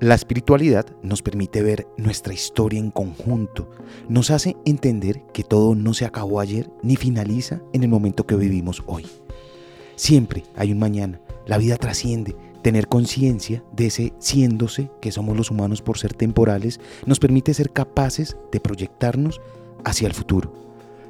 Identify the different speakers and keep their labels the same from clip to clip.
Speaker 1: La espiritualidad nos permite ver nuestra historia en conjunto, nos hace entender que todo no se acabó ayer ni finaliza en el momento que vivimos hoy. Siempre hay un mañana, la vida trasciende, tener conciencia de ese siéndose que somos los humanos por ser temporales nos permite ser capaces de proyectarnos hacia el futuro.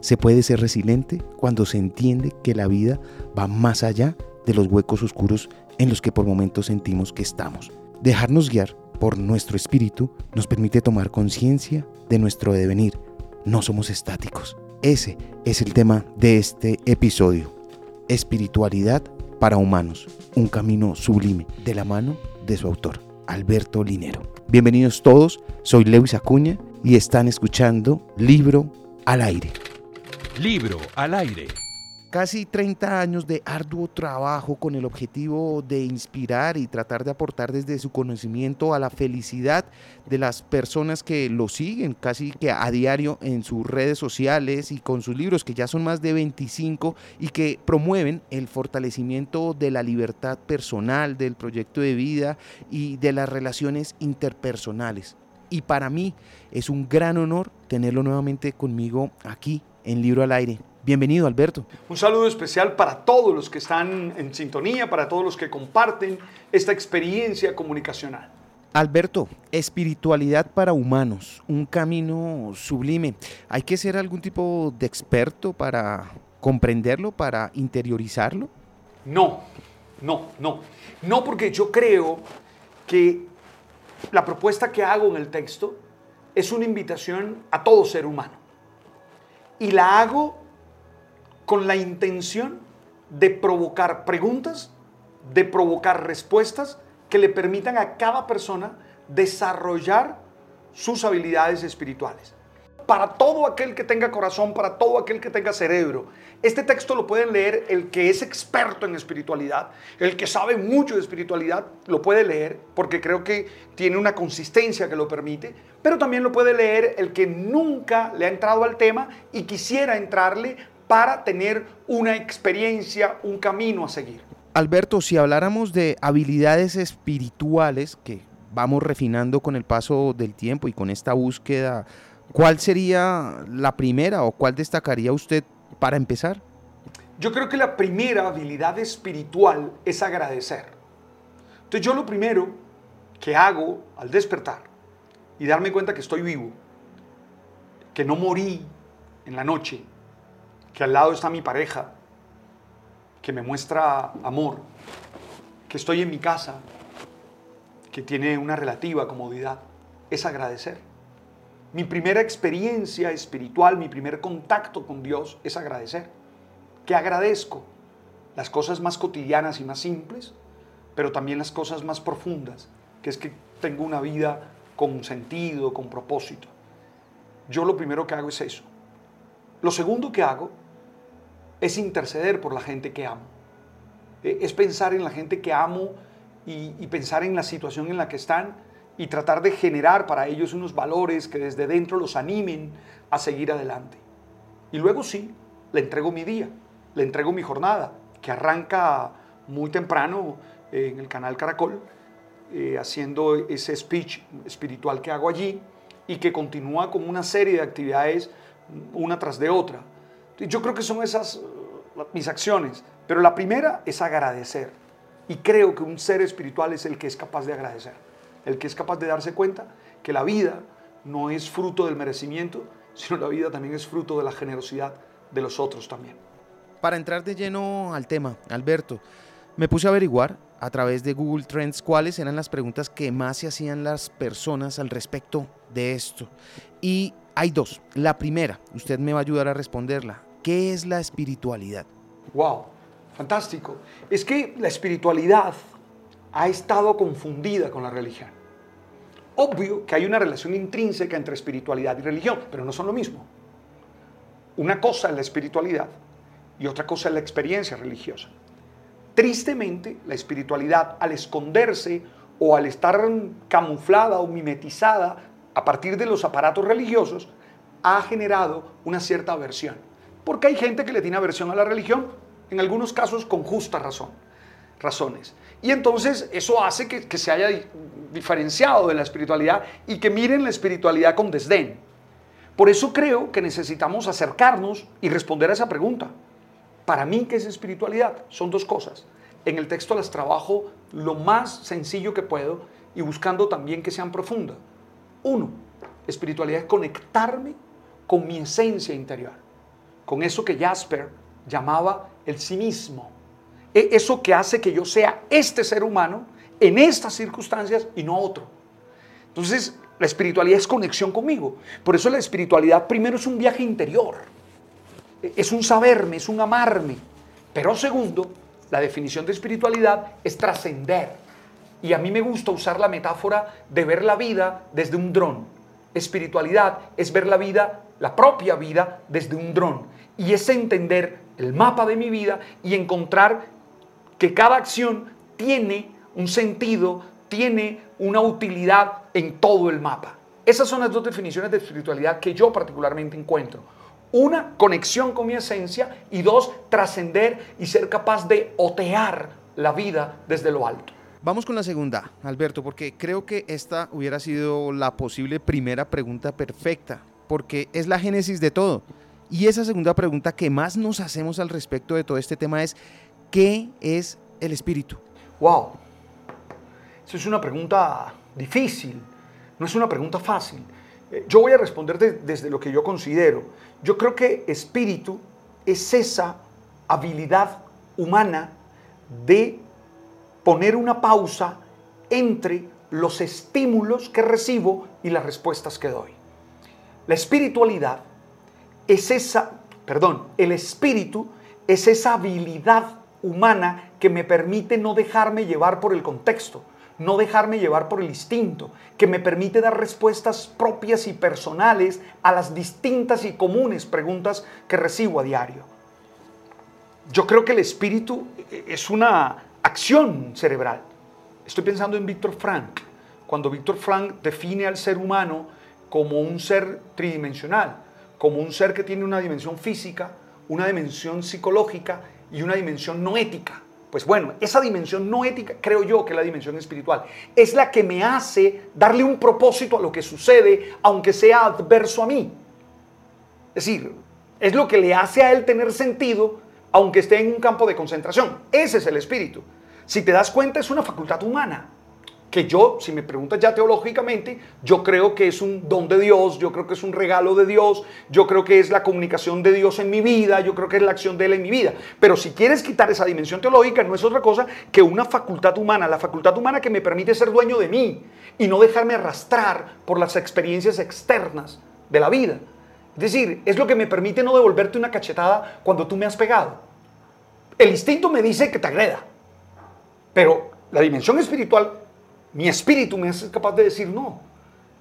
Speaker 1: Se puede ser resiliente cuando se entiende que la vida va más allá de los huecos oscuros en los que por momentos sentimos que estamos. Dejarnos guiar por nuestro espíritu nos permite tomar conciencia de nuestro devenir. No somos estáticos. Ese es el tema de este episodio. Espiritualidad para humanos. Un camino sublime de la mano de su autor, Alberto Linero. Bienvenidos todos, soy Lewis Acuña y están escuchando Libro al Aire.
Speaker 2: Libro al Aire.
Speaker 1: Casi 30 años de arduo trabajo con el objetivo de inspirar y tratar de aportar desde su conocimiento a la felicidad de las personas que lo siguen casi que a diario en sus redes sociales y con sus libros, que ya son más de 25 y que promueven el fortalecimiento de la libertad personal, del proyecto de vida y de las relaciones interpersonales. Y para mí es un gran honor tenerlo nuevamente conmigo aquí en Libro al Aire. Bienvenido, Alberto.
Speaker 3: Un saludo especial para todos los que están en sintonía, para todos los que comparten esta experiencia comunicacional.
Speaker 1: Alberto, espiritualidad para humanos, un camino sublime. ¿Hay que ser algún tipo de experto para comprenderlo, para interiorizarlo?
Speaker 3: No, no, no. No porque yo creo que la propuesta que hago en el texto es una invitación a todo ser humano. Y la hago con la intención de provocar preguntas, de provocar respuestas que le permitan a cada persona desarrollar sus habilidades espirituales. Para todo aquel que tenga corazón, para todo aquel que tenga cerebro, este texto lo pueden leer el que es experto en espiritualidad, el que sabe mucho de espiritualidad, lo puede leer porque creo que tiene una consistencia que lo permite, pero también lo puede leer el que nunca le ha entrado al tema y quisiera entrarle para tener una experiencia, un camino a seguir.
Speaker 1: Alberto, si habláramos de habilidades espirituales que vamos refinando con el paso del tiempo y con esta búsqueda, ¿cuál sería la primera o cuál destacaría usted para empezar?
Speaker 3: Yo creo que la primera habilidad espiritual es agradecer. Entonces yo lo primero que hago al despertar y darme cuenta que estoy vivo, que no morí en la noche, que al lado está mi pareja, que me muestra amor, que estoy en mi casa, que tiene una relativa comodidad, es agradecer. Mi primera experiencia espiritual, mi primer contacto con Dios es agradecer. Que agradezco las cosas más cotidianas y más simples, pero también las cosas más profundas, que es que tengo una vida con sentido, con propósito. Yo lo primero que hago es eso. Lo segundo que hago es interceder por la gente que amo. Eh, es pensar en la gente que amo y, pensar en la situación en la que están y tratar de generar para ellos unos valores que desde dentro los animen a seguir adelante. Y luego sí, le entrego mi día, le entrego mi jornada, que arranca muy temprano en el canal Caracol, eh, haciendo ese speech espiritual que hago allí y que continúa con una serie de actividades una tras de otra. Yo creo que son esas uh, mis acciones, pero la primera es agradecer. Y creo que un ser espiritual es el que es capaz de agradecer, el que es capaz de darse cuenta que la vida no es fruto del merecimiento, sino la vida también es fruto de la generosidad de los otros también.
Speaker 1: Para entrar de lleno al tema, Alberto, me puse a averiguar a través de Google Trends cuáles eran las preguntas que más se hacían las personas al respecto de esto. Y hay dos. La primera, usted me va a ayudar a responderla. ¿Qué es la espiritualidad?
Speaker 3: Wow, fantástico. Es que la espiritualidad ha estado confundida con la religión. Obvio que hay una relación intrínseca entre espiritualidad y religión, pero no son lo mismo. Una cosa es la espiritualidad y otra cosa es la experiencia religiosa. Tristemente, la espiritualidad al esconderse o al estar camuflada o mimetizada a partir de los aparatos religiosos, ha generado una cierta aversión porque hay gente que le tiene aversión a la religión, en algunos casos con justa razón. razones. Y entonces eso hace que, que se haya diferenciado de la espiritualidad y que miren la espiritualidad con desdén. Por eso creo que necesitamos acercarnos y responder a esa pregunta. Para mí, ¿qué es espiritualidad? Son dos cosas. En el texto las trabajo lo más sencillo que puedo y buscando también que sean profundas. Uno, espiritualidad es conectarme con mi esencia interior, con eso que Jasper llamaba el sí mismo. E, eso que hace que yo sea este ser humano en estas circunstancias y no otro. Entonces, la espiritualidad es conexión conmigo. Por eso la espiritualidad primero es un viaje interior. E, es un saberme, es un amarme. Pero segundo, la definición de espiritualidad es trascender. Y a mí me gusta usar la metáfora de ver la vida desde un dron. Espiritualidad es ver la vida, la propia vida, desde un dron. Y es entender el mapa de mi vida y encontrar que cada acción tiene un sentido, tiene una utilidad en todo el mapa. Esas son las dos definiciones de espiritualidad que yo particularmente encuentro. Una, conexión con mi esencia y dos, trascender y ser capaz de otear la vida desde lo alto.
Speaker 1: Vamos con la segunda, Alberto, porque creo que esta hubiera sido la posible primera pregunta perfecta, porque es la génesis de todo. Y esa segunda pregunta que más nos hacemos al respecto de todo este tema es, ¿qué es el espíritu?
Speaker 3: Wow, esa es una pregunta difícil, no es una pregunta fácil. Eh, yo voy a responder desde lo que yo considero. Yo creo que espíritu es esa habilidad humana de poner una pausa entre los estímulos que recibo y las respuestas que doy. La espiritualidad es esa, perdón, el espíritu es esa habilidad humana que me permite no dejarme llevar por el contexto, no dejarme llevar por el instinto, que me permite dar respuestas propias y personales a las distintas y comunes preguntas que recibo a diario. Yo creo que el espíritu es una acción cerebral. Estoy pensando en Víctor Frank, cuando Víctor Frank define al ser humano como un ser tridimensional, como un ser que tiene una dimensión física, una dimensión psicológica y una dimensión no ética. Pues bueno, esa dimensión no ética, creo yo que la dimensión espiritual, es la que me hace darle un propósito a lo que sucede, aunque sea adverso a mí. Es decir, es lo que le hace a él tener sentido, aunque esté en un campo de concentración. Ese es el espíritu. Si te das cuenta, es una facultad humana que yo, si me preguntas ya teológicamente, yo creo que es un don de Dios, yo creo que es un regalo de Dios, yo creo que es la comunicación de Dios en mi vida, yo creo que es la acción de Él en mi vida. Pero si quieres quitar esa dimensión teológica, no es otra cosa que una facultad humana, la facultad humana que me permite ser dueño de mí y no dejarme arrastrar por las experiencias externas de la vida. Es decir, es lo que me permite no devolverte una cachetada cuando tú me has pegado. El instinto me dice que te agreda, pero la dimensión espiritual mi espíritu me hace capaz de decir, no,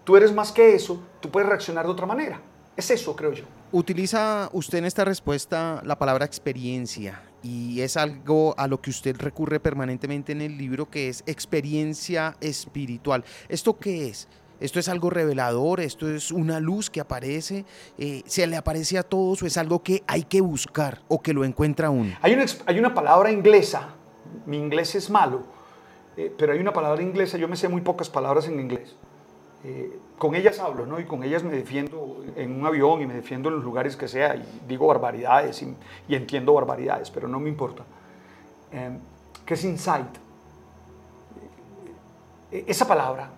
Speaker 3: tú eres más que eso, tú puedes reaccionar de otra manera. Es eso, creo yo.
Speaker 1: Utiliza usted en esta respuesta la palabra experiencia y es algo a lo que usted recurre permanentemente en el libro que es experiencia espiritual. ¿Esto qué es? ¿Esto es algo revelador? ¿Esto es una luz que aparece? Eh, ¿Se le aparece a todos o es algo que hay que buscar o que lo encuentra uno?
Speaker 3: Hay una, hay una palabra inglesa, mi inglés es malo, eh, pero hay una palabra inglesa, yo me sé muy pocas palabras en inglés. Eh, con ellas hablo, ¿no? Y con ellas me defiendo en un avión y me defiendo en los lugares que sea y digo barbaridades y, entiendo barbaridades, pero no me importa. Eh, ¿Qué es insight? esa palabra,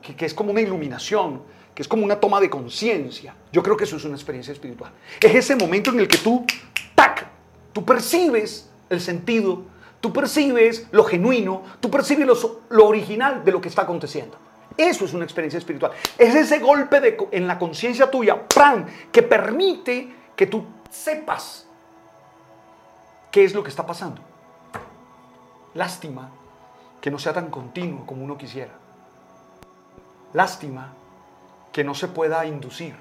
Speaker 3: que, que es como una iluminación, que es como una toma de conciencia, yo creo que eso es una experiencia espiritual. Es ese momento en el que tú, tac, tú percibes el sentido Tú percibes lo genuino, tú percibes lo, original de lo que está aconteciendo. Eso es una experiencia espiritual. Es ese golpe de, en la conciencia tuya, ¡pran!, que permite que tú sepas qué es lo que está pasando. Lástima que no sea tan continuo como uno quisiera. Lástima que no se pueda inducir.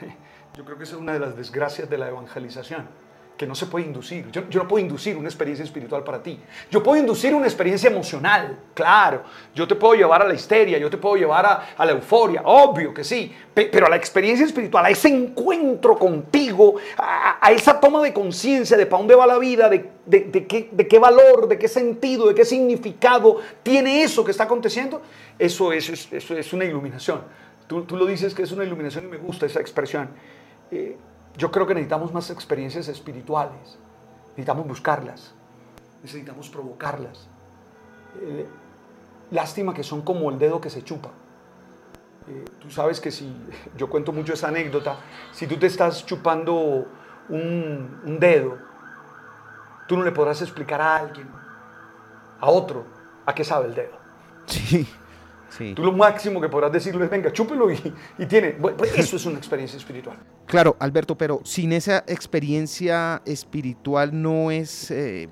Speaker 3: Yo creo que esa es una de las desgracias de la evangelización que no se puede inducir. Yo, yo, no puedo inducir una experiencia espiritual para ti. Yo puedo inducir una experiencia emocional, claro. Yo te puedo llevar a la histeria, yo te puedo llevar a, a la euforia, obvio que sí. pero a la experiencia espiritual, a ese encuentro contigo, a, a esa toma de conciencia de para dónde va la vida, de, de, de, qué, de qué valor, de qué sentido, de qué significado tiene eso que está aconteciendo, eso es, eso es una iluminación. Tú, tú, lo dices que es una iluminación y me gusta esa expresión. Eh, yo creo que necesitamos más experiencias espirituales. Necesitamos buscarlas. Necesitamos provocarlas. Eh, lástima que son como el dedo que se chupa. Eh, tú sabes que si, yo cuento mucho esa anécdota, si tú te estás chupando un, un dedo, tú no le podrás explicar a alguien, a otro, a qué sabe el dedo.
Speaker 1: Sí. Sí.
Speaker 3: Tú lo máximo que podrás decirle es, venga, chúpelo y, y tiene. Bueno, pues eso es una experiencia espiritual.
Speaker 1: Claro, Alberto, pero sin esa experiencia espiritual no es eh,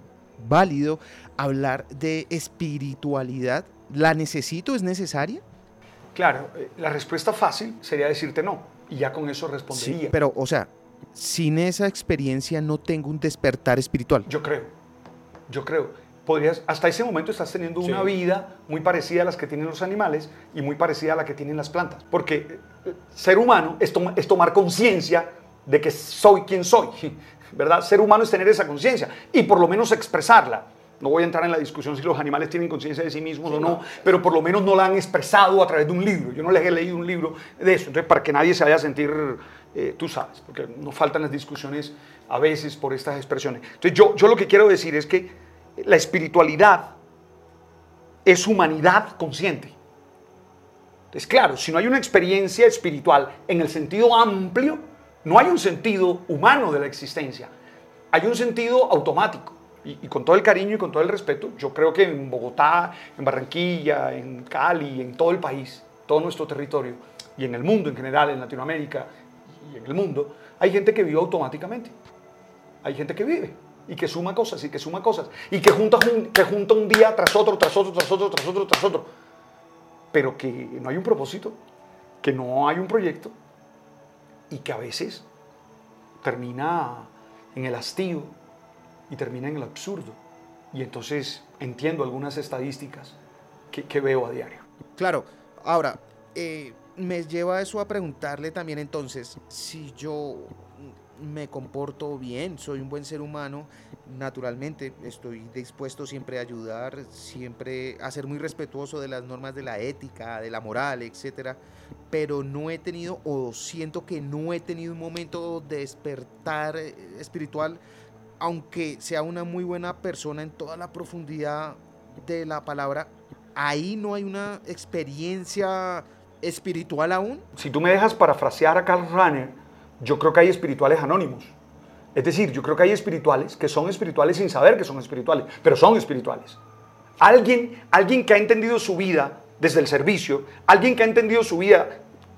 Speaker 1: válido hablar de espiritualidad. ¿La necesito? ¿Es necesaria?
Speaker 3: Claro, eh, la respuesta fácil sería decirte no. Y ya con eso respondería.
Speaker 1: Sí, pero, o sea, sin esa experiencia no tengo un despertar espiritual.
Speaker 3: Yo creo. Yo creo podrías, hasta ese momento estás teniendo una vida muy parecida a las que tienen los animales y muy parecida a la que tienen las plantas. Porque eh, ser humano es, tom es tomar conciencia de que soy quien soy, ¿verdad? Ser humano es tener esa conciencia y por lo menos expresarla. No voy a entrar en la discusión si los animales tienen conciencia de sí mismos sí, o no, no, pero por lo menos no la han expresado a través de un libro. Yo no les he leído un libro de eso. Entonces, para que nadie se vaya a sentir, eh, tú sabes, porque nos faltan las discusiones a veces por estas expresiones. Entonces, yo, yo lo que quiero decir es que la espiritualidad es humanidad consciente. Entonces, claro, si no hay una experiencia espiritual en el sentido amplio, no hay un sentido humano de la existencia. Hay un sentido automático. Y, con todo el cariño y con todo el respeto, yo creo que en Bogotá, en Barranquilla, en Cali, en todo el país, todo nuestro territorio, y en el mundo en general, en Latinoamérica y en el mundo, hay gente que vive automáticamente. Hay gente que vive y que suma cosas y que suma cosas y que junta, que junta un día tras otro, tras otro, tras otro, tras otro, tras otro. Pero que no hay un propósito, que no hay un proyecto y que a veces termina en el hastío y termina en el absurdo. Y entonces entiendo algunas estadísticas que, que veo a diario.
Speaker 1: Claro, ahora, eh, me lleva eso a preguntarle también entonces, si yo me comporto bien, soy un buen ser humano, naturalmente estoy dispuesto siempre a ayudar, siempre a ser muy respetuoso de las normas de la ética, de la moral, etcétera, pero no he tenido o siento que no he tenido un momento de despertar espiritual, aunque sea una muy buena persona en toda la profundidad de la palabra, ahí no hay una experiencia espiritual aún.
Speaker 3: Si tú me dejas parafrasear a Karl Rahner, yo creo que hay espirituales anónimos. Es decir, yo creo que hay espirituales que son espirituales sin saber que son espirituales, pero son espirituales. Alguien, alguien que ha entendido su vida desde el servicio, alguien que ha entendido su vida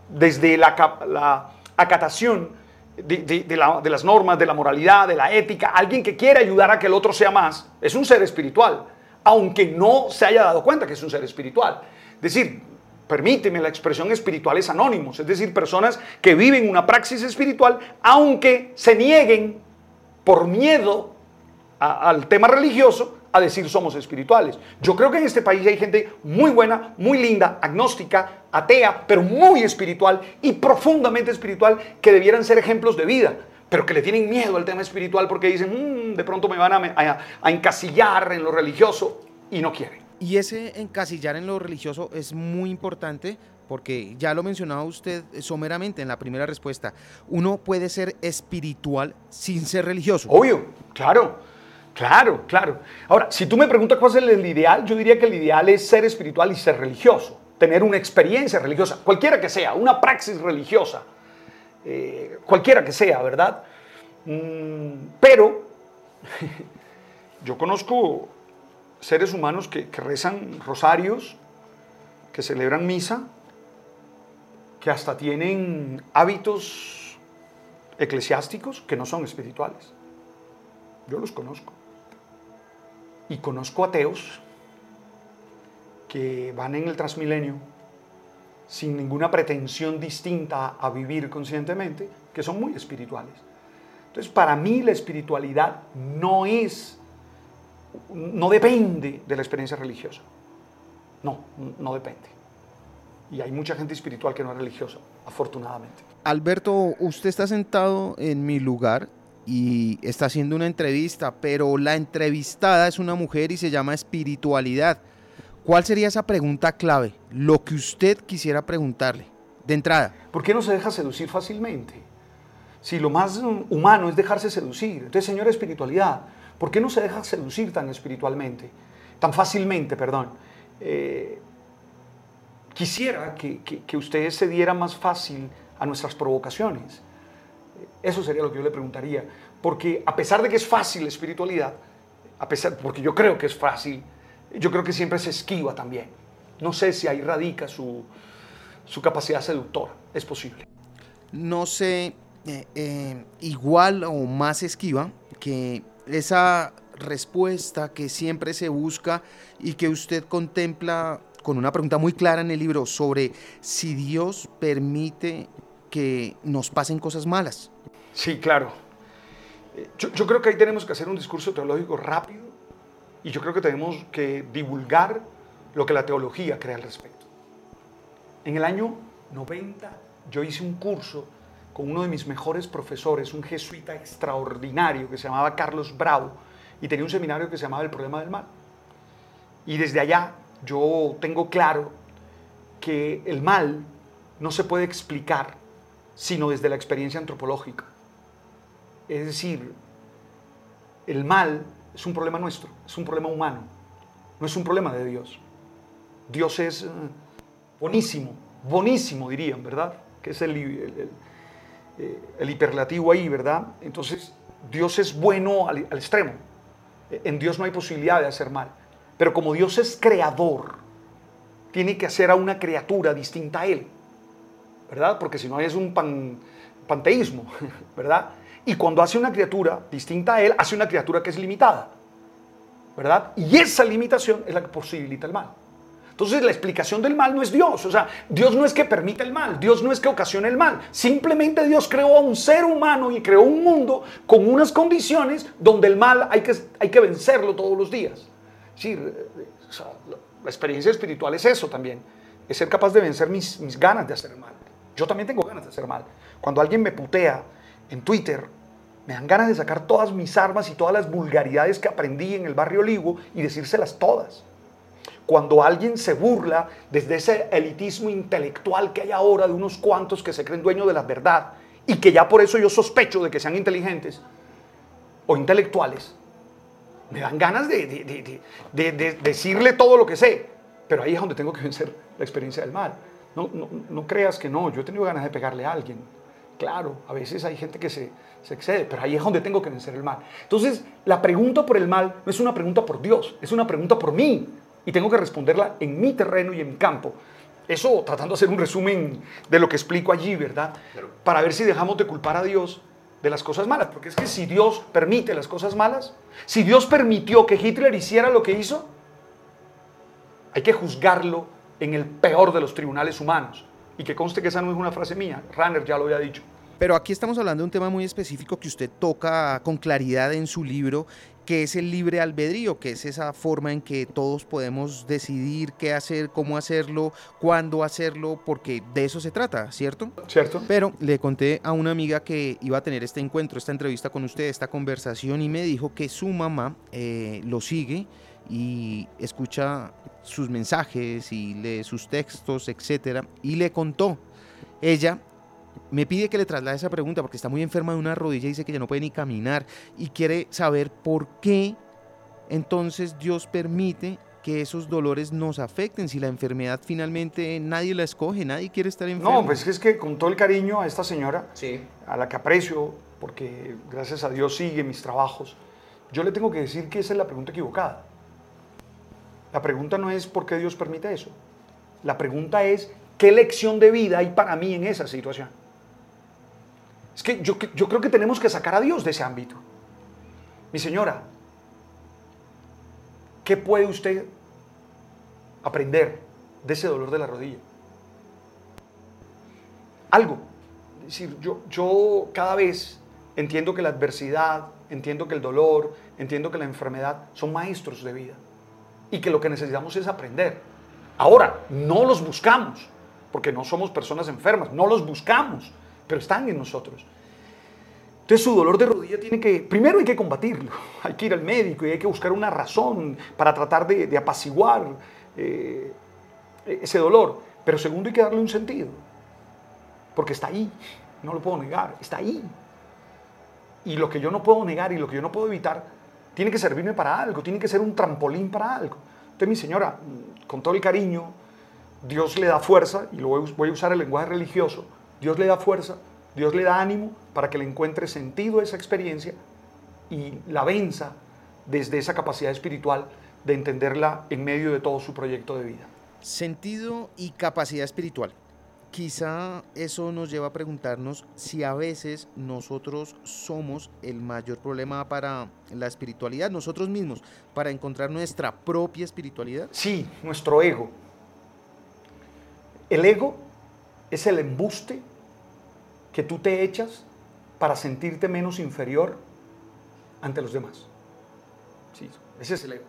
Speaker 3: desde la, acatación de, de, las normas, de la moralidad, de la ética, alguien que quiere ayudar a que el otro sea más, es un ser espiritual, aunque no se haya dado cuenta que es un ser espiritual. Es decir, permíteme, la expresión espirituales anónimos, es decir, personas que viven una praxis espiritual, aunque se nieguen por miedo al tema religioso a decir somos espirituales. Yo creo que en este país hay gente muy buena, muy linda, agnóstica, atea, pero muy espiritual y profundamente espiritual que debieran ser ejemplos de vida, pero que le tienen miedo al tema espiritual porque dicen, mmm, de pronto me van a, a encasillar en lo religioso y no quieren.
Speaker 1: Y ese encasillar en lo religioso es muy importante porque ya lo mencionaba usted someramente en la primera respuesta. Uno puede ser espiritual sin ser religioso.
Speaker 3: Obvio, claro, claro, claro. Ahora, si tú me preguntas cuál es el ideal, yo diría que el ideal es ser espiritual y ser religioso, tener una experiencia religiosa, cualquiera que sea, una praxis religiosa, eh, cualquiera que sea, ¿verdad? Mm, pero yo conozco seres humanos que, rezan rosarios, que celebran misa, que hasta tienen hábitos eclesiásticos que no son espirituales. Yo los conozco. Y conozco ateos que van en el transmilenio sin ninguna pretensión distinta a vivir conscientemente, que son muy espirituales. Entonces, para mí la espiritualidad no es, no depende de la experiencia religiosa. No, no depende. Y hay mucha gente espiritual que no es religiosa, afortunadamente.
Speaker 1: Alberto, usted está sentado en mi lugar y está haciendo una entrevista, pero la entrevistada es una mujer y se llama espiritualidad. ¿Cuál sería esa pregunta clave? Lo que usted quisiera preguntarle, de entrada.
Speaker 3: ¿Por qué no se deja seducir fácilmente? Si lo más humano es dejarse seducir. Entonces, señora espiritualidad, ¿por qué no se deja seducir tan espiritualmente? Tan fácilmente, perdón. Eh, quisiera que, que, usted se diera más fácil a nuestras provocaciones. Eso sería lo que yo le preguntaría. Porque a pesar de que es fácil la espiritualidad, a pesar, porque yo creo que es fácil, yo creo que siempre se esquiva también. No sé si ahí radica su, su capacidad seductora. Es posible.
Speaker 1: No sé, eh, eh, igual o más esquiva que esa respuesta que siempre se busca y que usted contempla con una pregunta muy clara en el libro sobre si Dios permite que nos pasen cosas malas.
Speaker 3: Sí, claro. Yo, creo que ahí tenemos que hacer un discurso teológico rápido y yo creo que tenemos que divulgar lo que la teología cree al respecto. En el año 90 yo hice un curso con uno de mis mejores profesores, un jesuita extraordinario que se llamaba Carlos Bravo, y tenía un seminario que se llamaba El problema del mal. Y desde allá yo tengo claro que el mal no se puede explicar sino desde la experiencia antropológica. Es decir, el mal es un problema nuestro, es un problema humano, no es un problema de Dios. Dios es eh, bonísimo, bonísimo dirían, ¿verdad? Que es el, hiperlativo ahí, ¿verdad? Entonces, Dios es bueno al extremo. En Dios no hay posibilidad de hacer mal. Pero como Dios es creador, tiene que hacer a una criatura distinta a Él, ¿verdad? Porque si no es un panteísmo, ¿verdad? Y cuando hace una criatura distinta a Él, hace una criatura que es limitada, ¿verdad? Y esa limitación es la que posibilita el mal. Entonces la explicación del mal no es Dios, o sea, Dios no es que permita el mal, Dios no es que ocasione el mal, simplemente Dios creó a un ser humano y creó un mundo con unas condiciones donde el mal hay que, hay que vencerlo todos los días. Sí, la experiencia espiritual es eso también, es ser capaz de vencer mis, mis ganas de hacer mal. Yo también tengo ganas de hacer mal. Cuando alguien me putea en Twitter, me dan ganas de sacar todas mis armas y todas las vulgaridades que aprendí en el barrio Ligo y decírselas todas. Cuando alguien se burla desde ese elitismo intelectual que hay ahora de unos cuantos que se creen dueños de la verdad y que ya por eso yo sospecho de que sean inteligentes o intelectuales, me dan ganas de, decirle todo lo que sé, pero ahí es donde tengo que vencer la experiencia del mal. No, no, creas que no, yo he tenido ganas de pegarle a alguien. Claro, a veces hay gente que se, se excede, pero ahí es donde tengo que vencer el mal. Entonces, la pregunta por el mal no es una pregunta por Dios, es una pregunta por mí. Y tengo que responderla en mi terreno y en mi campo. Eso tratando de hacer un resumen de lo que explico allí, ¿verdad? Para ver si dejamos de culpar a Dios de las cosas malas. Porque es que si Dios permite las cosas malas, si Dios permitió que Hitler hiciera lo que hizo, hay que juzgarlo en el peor de los tribunales humanos. Y que conste que esa no es una frase mía, Ranner ya lo había dicho.
Speaker 1: Pero aquí estamos hablando de un tema muy específico que usted toca con claridad en su libro que es el libre albedrío, que es esa forma en que todos podemos decidir qué hacer, cómo hacerlo, cuándo hacerlo, porque de eso se trata, ¿cierto?
Speaker 3: Cierto.
Speaker 1: Pero le conté a una amiga que iba a tener este encuentro, esta entrevista con usted, esta conversación, y me dijo que su mamá eh, lo sigue y escucha sus mensajes y lee sus textos, etcétera, y le contó. Ella me pide que le traslade esa pregunta porque está muy enferma de una rodilla y dice que ya no puede ni caminar y quiere saber por qué entonces Dios permite que esos dolores nos afecten si la enfermedad finalmente nadie la escoge, nadie quiere estar enfermo.
Speaker 3: No, pues es que con todo el cariño a esta señora, a la que aprecio, porque gracias a Dios sigue mis trabajos, yo le tengo que decir que esa es la pregunta equivocada. La pregunta no es por qué Dios permite eso. La pregunta es qué lección de vida hay para mí en esa situación. Es que yo, yo creo que tenemos que sacar a Dios de ese ámbito. Mi señora, ¿qué puede usted aprender de ese dolor de la rodilla? Algo. Es decir, yo, yo cada vez entiendo que la adversidad, entiendo que el dolor, entiendo que la enfermedad son maestros de vida y que lo que necesitamos es aprender. Ahora, no los buscamos, porque no somos personas enfermas, no los buscamos, pero están en nosotros. Entonces su dolor de rodilla tiene que, primero hay que combatirlo, hay que ir al médico y hay que buscar una razón para tratar de, apaciguar eh, ese dolor, pero segundo hay que darle un sentido, porque está ahí, no lo puedo negar, está ahí. Y lo que yo no puedo negar y lo que yo no puedo evitar, tiene que servirme para algo, tiene que ser un trampolín para algo. Entonces mi señora, con todo el cariño, Dios le da fuerza, y lo voy a usar el lenguaje religioso, Dios le da fuerza Dios le da ánimo para que le encuentre sentido a esa experiencia y la venza desde esa capacidad espiritual de entenderla en medio de todo su proyecto de vida.
Speaker 1: Sentido y capacidad espiritual. Quizá eso nos lleva a preguntarnos si a veces nosotros somos el mayor problema para la espiritualidad, nosotros mismos, para encontrar nuestra propia espiritualidad.
Speaker 3: Sí, nuestro ego. El ego es el embuste que tú te echas para sentirte menos inferior ante los demás. Sí, ese es el ego.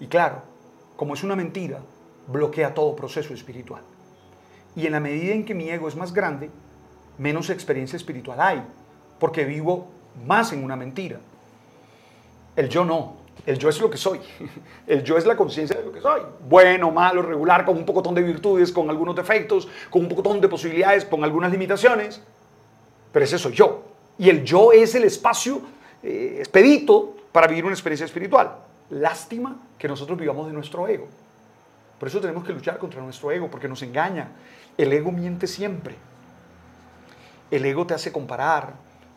Speaker 3: Y claro, como es una mentira, bloquea todo proceso espiritual. Y en la medida en que mi ego es más grande, menos experiencia espiritual hay, porque vivo más en una mentira. El yo no. El yo es lo que soy. El yo es la conciencia de lo que soy. Bueno, malo, regular, con un pocotón de virtudes, con algunos defectos, con un pocotón de posibilidades, con algunas limitaciones. Pero ese soy yo. Y el yo es el espacio eh, expedito para vivir una experiencia espiritual. Lástima que nosotros vivamos de nuestro ego. Por eso tenemos que luchar contra nuestro ego, porque nos engaña. El ego miente siempre. El ego te hace comparar,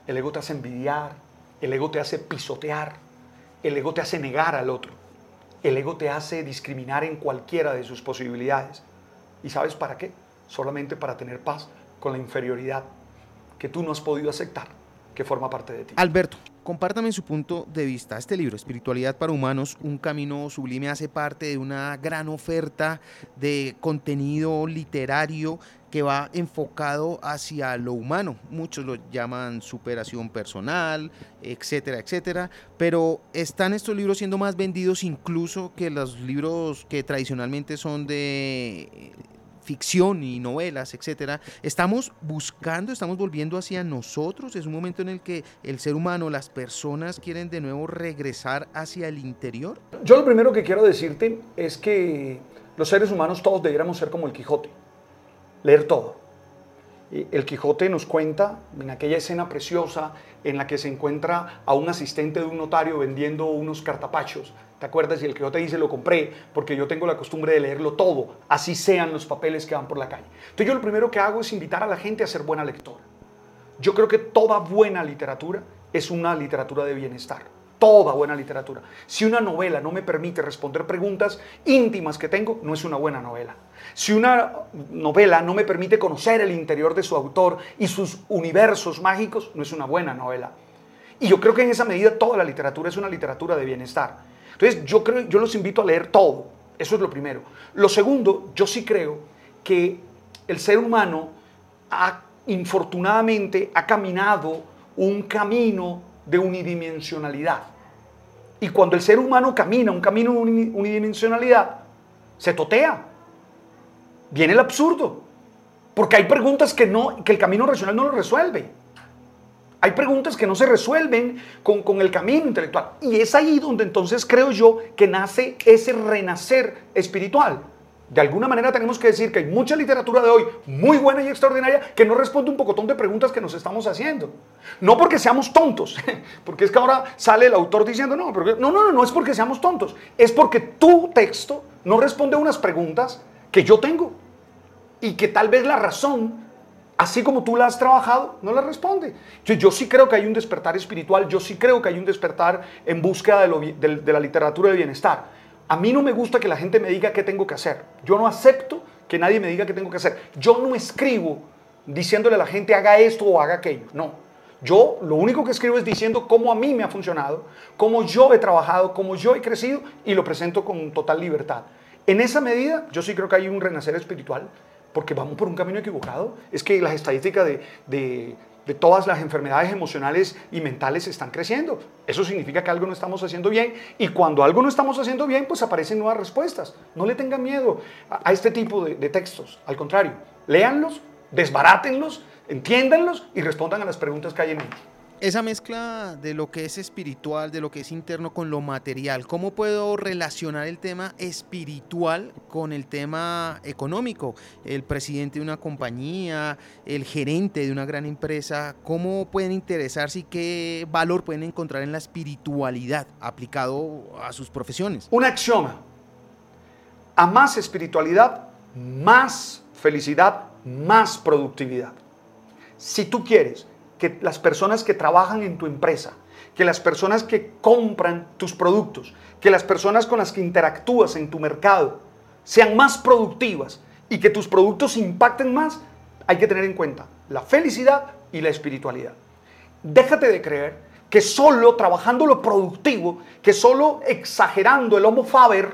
Speaker 3: el ego te hace envidiar, el ego te hace pisotear. El ego te hace negar al otro. El ego te hace discriminar en cualquiera de sus posibilidades. ¿Y sabes para qué? Solamente para tener paz con la inferioridad que tú no has podido aceptar, que forma parte de ti.
Speaker 1: Alberto, compártame su punto de vista. Este libro, Espiritualidad para Humanos, un camino sublime, hace parte de una gran oferta de contenido literario que va enfocado hacia lo humano. Muchos lo llaman superación personal, etcétera, etcétera. Pero están estos libros siendo más vendidos incluso que los libros que tradicionalmente son de eh, ficción y novelas, etcétera, estamos buscando, estamos volviendo hacia nosotros. Es un momento en el que el ser humano, las personas quieren de nuevo regresar hacia el interior.
Speaker 3: Yo lo primero que quiero decirte es que los seres humanos todos debiéramos ser como el Quijote leer todo. El Quijote nos cuenta en aquella escena preciosa en la que se encuentra a un asistente de un notario vendiendo unos cartapachos. ¿Te acuerdas? Y el Quijote dice, lo compré porque yo tengo la costumbre de leerlo todo, así sean los papeles que van por la calle. Entonces yo lo primero que hago es invitar a la gente a ser buena lectora. Yo creo que toda buena literatura es una literatura de bienestar toda buena literatura. Si una novela no me permite responder preguntas íntimas que tengo, no es una buena novela. Si una novela no me permite conocer el interior de su autor y sus universos mágicos, no es una buena novela. Y yo creo que en esa medida toda la literatura es una literatura de bienestar. Entonces yo, creo, yo los invito a leer todo. Eso es lo primero. Lo segundo, yo sí creo que el ser humano ha, infortunadamente ha caminado un camino de unidimensionalidad. Y cuando el ser humano camina un camino de unidimensionalidad, se totea. Viene el absurdo. Porque hay preguntas que, no, que el camino racional no lo resuelve. Hay preguntas que no se resuelven con, con, el camino intelectual. Y es ahí donde entonces creo yo que nace ese renacer espiritual de alguna manera tenemos que decir que hay mucha literatura de hoy muy buena y extraordinaria que no responde un pocotón de preguntas que nos estamos haciendo. No porque seamos tontos, porque es que ahora sale el autor diciendo, no, no, no, no, no es porque seamos tontos, es porque tu texto no responde a unas preguntas que yo tengo y que tal vez la razón, así como tú la has trabajado, no la responde. Yo, yo sí creo que hay un despertar espiritual, yo sí creo que hay un despertar en búsqueda de, de la literatura de bienestar. A mí no me gusta que la gente me diga qué tengo que hacer. Yo no acepto que nadie me diga qué tengo que hacer. Yo no escribo diciéndole a la gente haga esto o haga aquello. No. Yo lo único que escribo es diciendo cómo a mí me ha funcionado, cómo yo he trabajado, cómo yo he crecido y lo presento con total libertad. En esa medida, yo sí creo que hay un renacer espiritual, porque vamos por un camino equivocado. Es que las estadísticas de, de, de todas las enfermedades emocionales y mentales están creciendo. Eso significa que algo no estamos haciendo bien y cuando algo no estamos haciendo bien, pues aparecen nuevas respuestas. No le tengan miedo a, este tipo de, de textos. Al contrario, léanlos, desbarátenlos, entiéndanlos y respondan a las preguntas que hay en ellos
Speaker 1: esa mezcla de lo que es espiritual, de lo que es interno con lo material, ¿cómo puedo relacionar el tema espiritual con el tema económico? El presidente de una compañía, el gerente de una gran empresa, ¿cómo pueden interesarse y qué valor pueden encontrar en la espiritualidad aplicado a sus profesiones?
Speaker 3: Un axioma. A más espiritualidad, más felicidad, más productividad. Si tú quieres que las personas que trabajan en tu empresa, que las personas que compran tus productos, que las personas con las que interactúas en tu mercado sean más productivas y que tus productos impacten más, hay que tener en cuenta la felicidad y la espiritualidad. Déjate de creer que solo trabajando lo productivo, que solo exagerando el homo faber,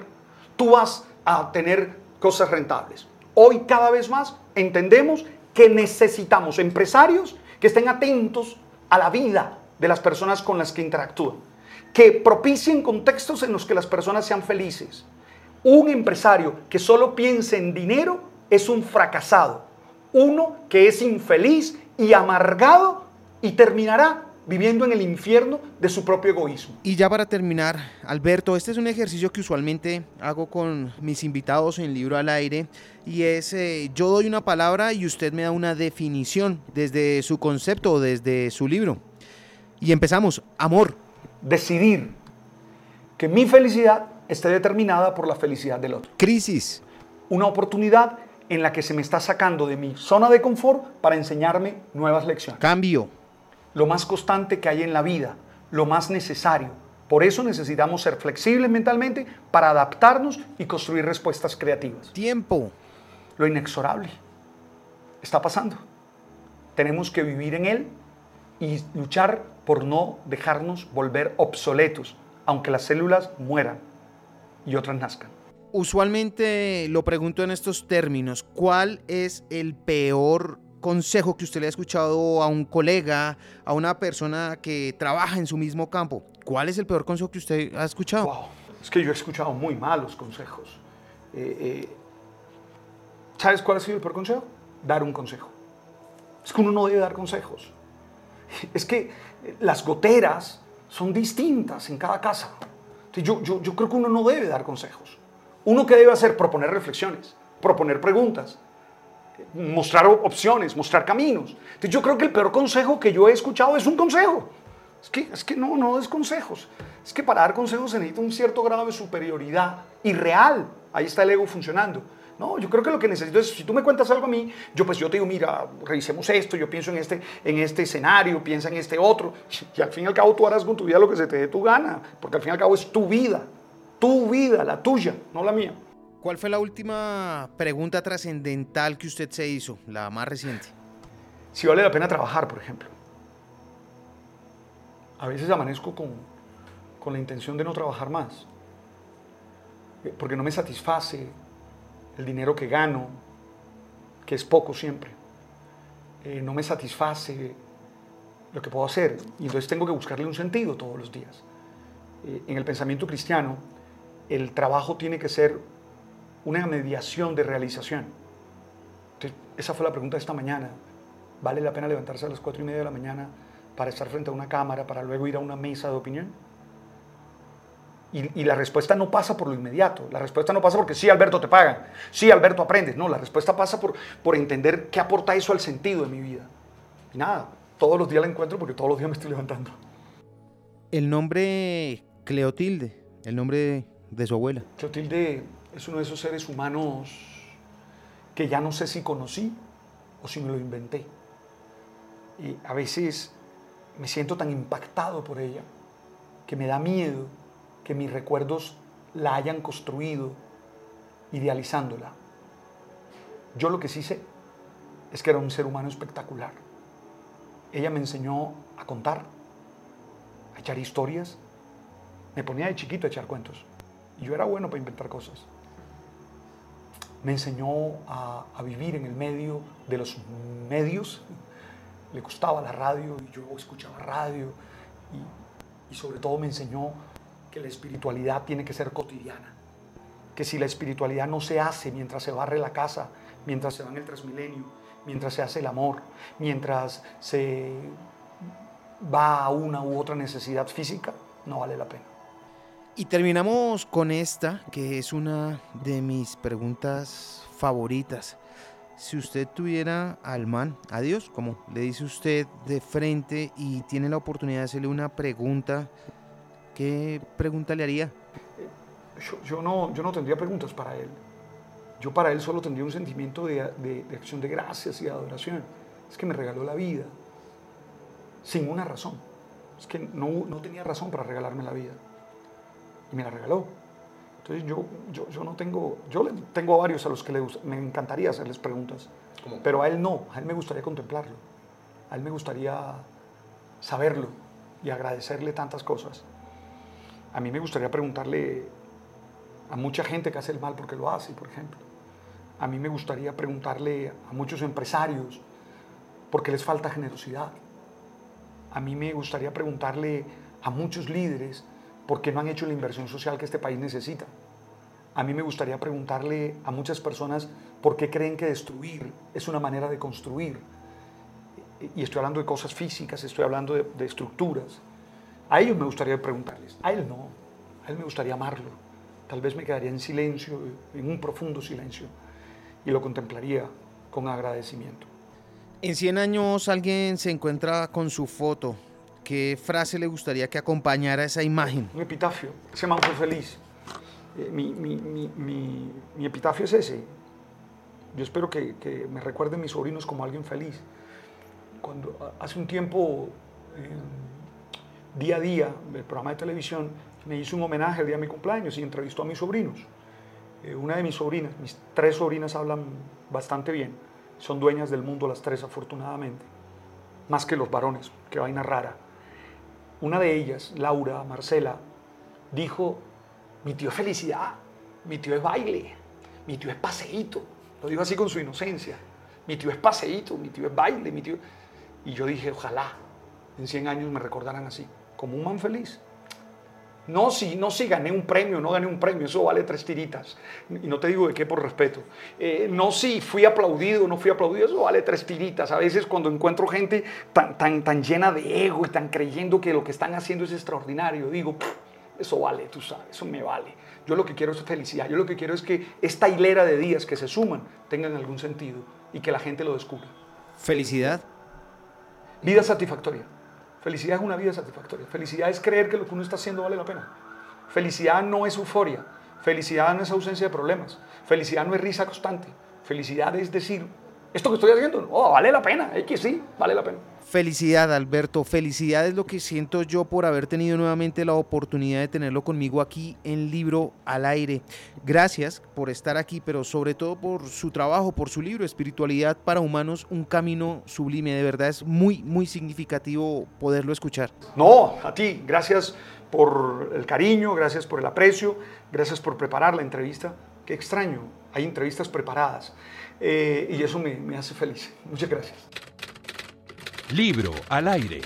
Speaker 3: tú vas a tener cosas rentables. Hoy cada vez más entendemos que necesitamos empresarios que estén atentos a la vida de las personas con las que interactúan, que propicien contextos en los que las personas sean felices. Un empresario que solo piense en dinero es un fracasado, uno que es infeliz y amargado y terminará viviendo en el infierno de su propio egoísmo.
Speaker 1: Y ya para terminar, Alberto, este es un ejercicio que usualmente hago con mis invitados en Libro al Aire y es eh, yo doy una palabra y usted me da una definición desde su concepto o desde su libro. Y empezamos, amor.
Speaker 3: Decidir que mi felicidad esté determinada por la felicidad del otro.
Speaker 1: Crisis.
Speaker 3: Una oportunidad en la que se me está sacando de mi zona de confort para enseñarme nuevas lecciones.
Speaker 1: Cambio
Speaker 3: lo más constante que hay en la vida, lo más necesario. Por eso necesitamos ser flexibles mentalmente para adaptarnos y construir respuestas creativas.
Speaker 1: Tiempo.
Speaker 3: Lo inexorable. Está pasando. Tenemos que vivir en él y luchar por no dejarnos volver obsoletos, aunque las células mueran y otras nazcan.
Speaker 1: Usualmente lo pregunto en estos términos, ¿cuál es el peor consejo que usted le ha escuchado a un colega, a una persona que trabaja en su mismo campo? ¿Cuál es el peor consejo que usted ha escuchado?
Speaker 3: Es que yo he escuchado muy malos consejos. Eh, eh, ¿Sabes cuál ha sido el peor consejo? Dar un consejo. Es que uno no debe dar consejos. Es que las goteras son distintas en cada casa. Yo creo que uno no debe dar consejos. Uno que debe hacer, proponer reflexiones, proponer preguntas, mostrar opciones, mostrar caminos. Entonces yo creo que el peor consejo que yo he escuchado es un consejo. Es que, es que no, no es consejos. Es que para dar consejos se necesita un cierto grado de superioridad y real. Ahí está el ego funcionando. No, yo creo que lo que necesito es, si tú me cuentas algo a mí, yo pues yo te digo, mira, revisemos esto, yo pienso en este, en este escenario, piensa en este otro, y al fin y al cabo tú harás con tu vida lo que se te dé tu gana, porque al fin y al cabo es tu vida, tu vida, la tuya, no la mía.
Speaker 1: ¿Cuál fue la última pregunta trascendental que usted se hizo, la más reciente?
Speaker 3: Si vale la pena trabajar, por ejemplo. A veces amanezco con, con la intención de no trabajar más, eh, porque no me satisface el dinero que gano, que es poco siempre. Eh, no me satisface lo que puedo hacer y entonces tengo que buscarle un sentido todos los días. Eh, en el pensamiento cristiano, el trabajo tiene que ser una mediación de realización. esa fue la pregunta de esta mañana. ¿Vale la pena levantarse a las cuatro y media de la mañana para estar frente a una cámara, para luego ir a una mesa de opinión? Y, la respuesta no pasa por lo inmediato. La respuesta no pasa porque sí, Alberto, te pagan. Sí, Alberto, aprendes. No, la respuesta pasa por, por entender qué aporta eso al sentido de mi vida. Y nada, todos los días la encuentro porque todos los días me estoy levantando.
Speaker 1: El nombre Cleotilde, el nombre de su abuela.
Speaker 3: Cleotilde es uno de esos seres humanos que ya no sé si conocí o si me lo inventé. Y a veces me siento tan impactado por ella que me da miedo que mis recuerdos la hayan construido idealizándola. Yo lo que sí sé es que era un ser humano espectacular. Ella me enseñó a contar, a echar historias. Me ponía de chiquito a echar cuentos. Y yo era bueno para inventar cosas me enseñó a, vivir en el medio de los medios. Le gustaba la radio y yo escuchaba radio. Y, y sobre todo me enseñó que la espiritualidad tiene que ser cotidiana. Que si la espiritualidad no se hace mientras se barre la casa, mientras se va en el transmilenio, mientras se hace el amor, mientras se va a una u otra necesidad física, no vale la pena.
Speaker 1: Y terminamos con esta, que es una de mis preguntas favoritas. Si usted tuviera al man, a Dios, como le dice usted de frente y tiene la oportunidad de hacerle una pregunta, ¿qué pregunta le haría?
Speaker 3: Yo, no, yo no tendría preguntas para él. Yo para él solo tendría un sentimiento de acción de gracias y de adoración. Es que me regaló la vida sin una razón. Es que no, no tenía razón para regalarme la vida y me la regaló. Entonces yo, yo, yo no tengo, yo le- tengo a varios a los que le, me encantaría hacerles preguntas,
Speaker 2: ¿Cómo?
Speaker 3: pero a él no, a él me gustaría contemplarlo, a él me gustaría saberlo y agradecerle tantas cosas. A mí me gustaría preguntarle a mucha gente que hace el mal porque lo hace, por ejemplo. A mí me gustaría preguntarle a muchos empresarios porque les falta generosidad. A mí me gustaría preguntarle a muchos líderes por qué no han hecho la inversión social que este país necesita. A mí me gustaría preguntarle a muchas personas por qué creen que destruir es una manera de construir. Y estoy hablando de cosas físicas, estoy hablando de, estructuras. A ellos me gustaría preguntarles, a él no, a él me gustaría amarlo. Tal vez me quedaría en silencio, en un profundo silencio, y lo contemplaría con agradecimiento.
Speaker 1: En 100 años alguien se encuentra con su foto. ¿Qué frase le gustaría que acompañara esa imagen?
Speaker 3: un epitafio, ese man fue feliz. Eh, mi, mi- mi- mi- epitafio es ese. Yo espero que, que me recuerden mis sobrinos como alguien feliz. Cuando hace un tiempo, eh, día a día, el programa de televisión me hizo un homenaje el día de mi cumpleaños y entrevistó a mis sobrinos. Eh, una de mis sobrinas, mis tres sobrinas hablan bastante bien, son dueñas del mundo las tres afortunadamente, más que los varones, qué vaina rara. Una de ellas, Laura, Marcela, dijo, mi tío es felicidad, mi tío es baile, mi tío es paseíto. Lo dijo así con su inocencia. Mi tío es paseíto, mi tío es baile, mi tío... Y yo dije, ojalá en 100 años me recordaran así, como un man feliz. No si, no si gané un premio, no gané un premio, eso vale tres tiritas. Y no te digo de qué por respeto. Eh, no si fui aplaudido, no fui aplaudido, eso vale tres tiritas. A veces cuando encuentro gente tan, tan, tan llena de ego y tan creyendo que lo que están haciendo es extraordinario, digo, "Pff, eso vale, tú sabes, eso me vale. Yo lo que quiero es felicidad, yo lo que quiero es que esta hilera de días que se suman tengan algún sentido y que la gente lo descubra.
Speaker 1: Felicidad.
Speaker 3: Vida satisfactoria. Felicidad es una vida satisfactoria. Felicidad es creer que lo que uno está haciendo vale la pena. Felicidad no es euforia. Felicidad no es ausencia de problemas. Felicidad no es risa constante. Felicidad es decir, esto que estoy haciendo, oh, vale la pena. Es que sí, vale la pena.
Speaker 1: Felicidad, Alberto. Felicidad es lo que siento yo por haber tenido nuevamente la oportunidad de tenerlo conmigo aquí en Libro al Aire. Gracias por estar aquí, pero sobre todo por su trabajo, por su libro Espiritualidad para Humanos, un camino sublime. De verdad es muy, muy significativo poderlo escuchar.
Speaker 3: No, a ti, gracias por el cariño, gracias por el aprecio, gracias por preparar la entrevista. Qué extraño, hay entrevistas preparadas eh, y eso me, me hace feliz. Muchas gracias.
Speaker 2: Libro al aire.